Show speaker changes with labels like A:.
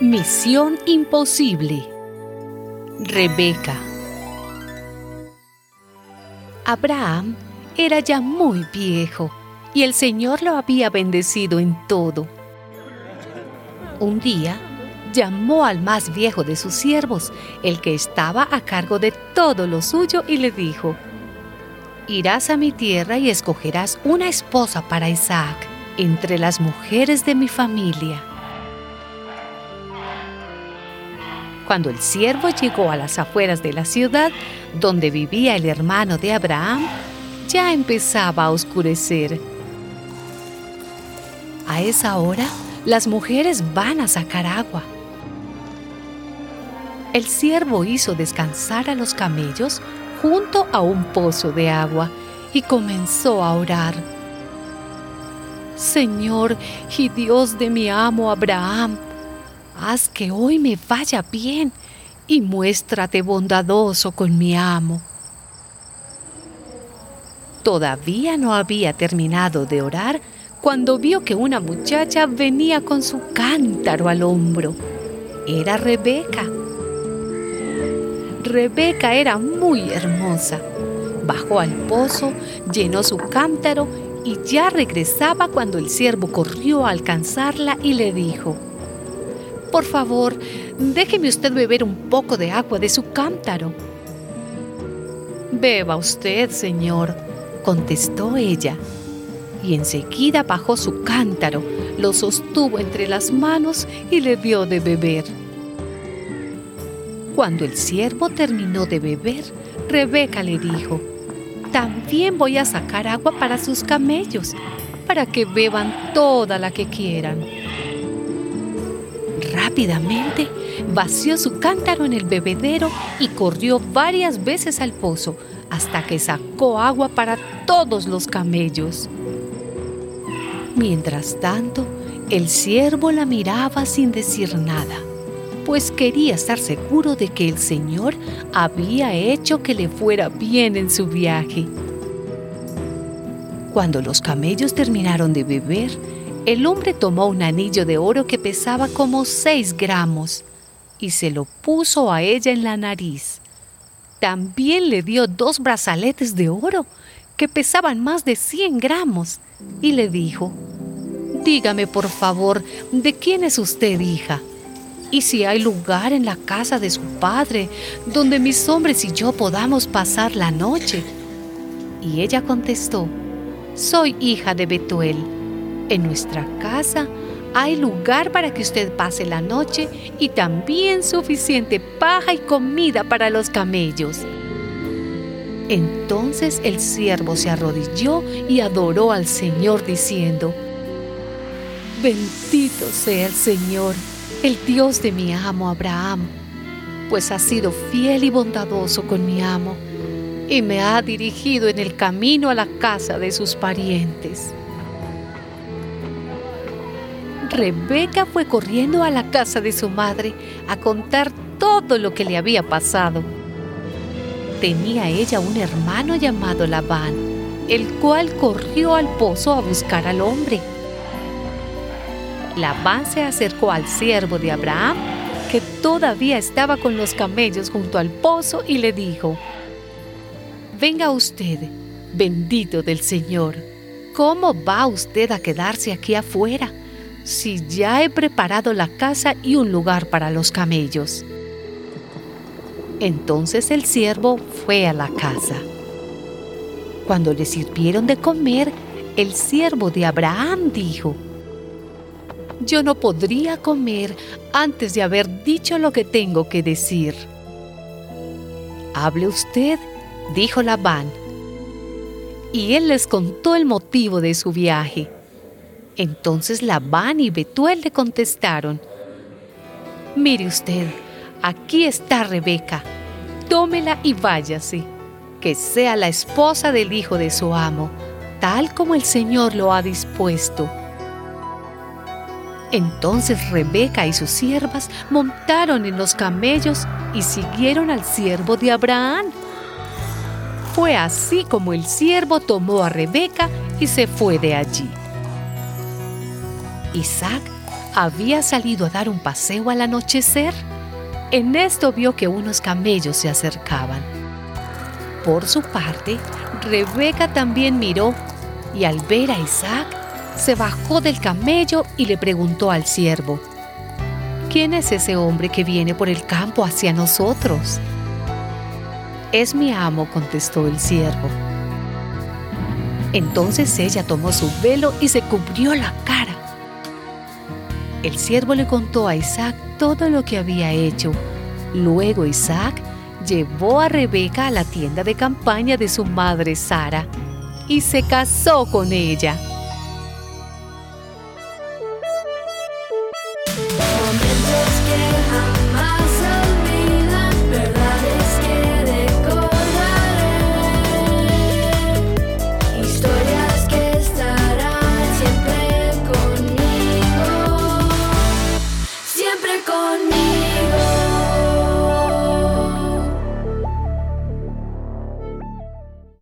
A: Misión imposible. Rebeca. Abraham era ya muy viejo y el Señor lo había bendecido en todo. Un día llamó al más viejo de sus siervos, el que estaba a cargo de todo lo suyo, y le dijo, Irás a mi tierra y escogerás una esposa para Isaac entre las mujeres de mi familia. Cuando el siervo llegó a las afueras de la ciudad, donde vivía el hermano de Abraham, ya empezaba a oscurecer. A esa hora, las mujeres van a sacar agua. El siervo hizo descansar a los camellos junto a un pozo de agua y comenzó a orar. Señor y Dios de mi amo Abraham, haz que hoy me vaya bien y muéstrate bondadoso con mi amo. Todavía no había terminado de orar cuando vio que una muchacha venía con su cántaro al hombro. Era Rebeca. Rebeca era muy hermosa. Bajó al pozo, llenó su cántaro y ya regresaba cuando el siervo corrió a alcanzarla y le dijo, Por favor, déjeme usted beber un poco de agua de su cántaro. Beba usted, señor, contestó ella. Y enseguida bajó su cántaro, lo sostuvo entre las manos y le dio de beber. Cuando el siervo terminó de beber, Rebeca le dijo, también voy a sacar agua para sus camellos, para que beban toda la que quieran. Rápidamente vació su cántaro en el bebedero y corrió varias veces al pozo hasta que sacó agua para todos los camellos. Mientras tanto, el siervo la miraba sin decir nada, pues quería estar seguro de que el Señor había hecho que le fuera bien en su viaje. Cuando los camellos terminaron de beber, el hombre tomó un anillo de oro que pesaba como seis gramos y se lo puso a ella en la nariz. También le dio dos brazaletes de oro que pesaban más de 100 gramos y le dijo, Dígame por favor, ¿de quién es usted hija? Y si hay lugar en la casa de su padre donde mis hombres y yo podamos pasar la noche. Y ella contestó, Soy hija de Betuel. En nuestra casa hay lugar para que usted pase la noche y también suficiente paja y comida para los camellos. Entonces el siervo se arrodilló y adoró al Señor diciendo, Bendito sea el Señor, el Dios de mi amo Abraham, pues ha sido fiel y bondadoso con mi amo y me ha dirigido en el camino a la casa de sus parientes. Rebeca fue corriendo a la casa de su madre a contar todo lo que le había pasado. Tenía ella un hermano llamado Labán, el cual corrió al pozo a buscar al hombre. Labán se acercó al siervo de Abraham, que todavía estaba con los camellos junto al pozo, y le dijo, Venga usted, bendito del Señor, ¿cómo va usted a quedarse aquí afuera? Si ya he preparado la casa y un lugar para los camellos? Entonces el siervo fue a la casa. Cuando le sirvieron de comer, el siervo de Abraham dijo, Yo no podría comer antes de haber dicho lo que tengo que decir. Hable usted, dijo Labán. Y él les contó el motivo de su viaje. Entonces Labán y Betuel le contestaron, Mire usted, aquí está Rebeca, tómela y váyase, que sea la esposa del hijo de su amo, tal como el Señor lo ha dispuesto. Entonces Rebeca y sus siervas montaron en los camellos y siguieron al siervo de Abraham. Fue así como el siervo tomó a Rebeca y se fue de allí. Isaac había salido a dar un paseo al anochecer. En esto vio que unos camellos se acercaban. Por su parte, Rebeca también miró y al ver a Isaac, se bajó del camello y le preguntó al siervo, ¿quién es ese hombre que viene por el campo hacia nosotros? Es mi amo, contestó el siervo. Entonces ella tomó su velo y se cubrió la cara. El siervo le contó a Isaac todo lo que había hecho. Luego Isaac llevó a Rebeca a la tienda de campaña de su madre Sara y se casó con ella.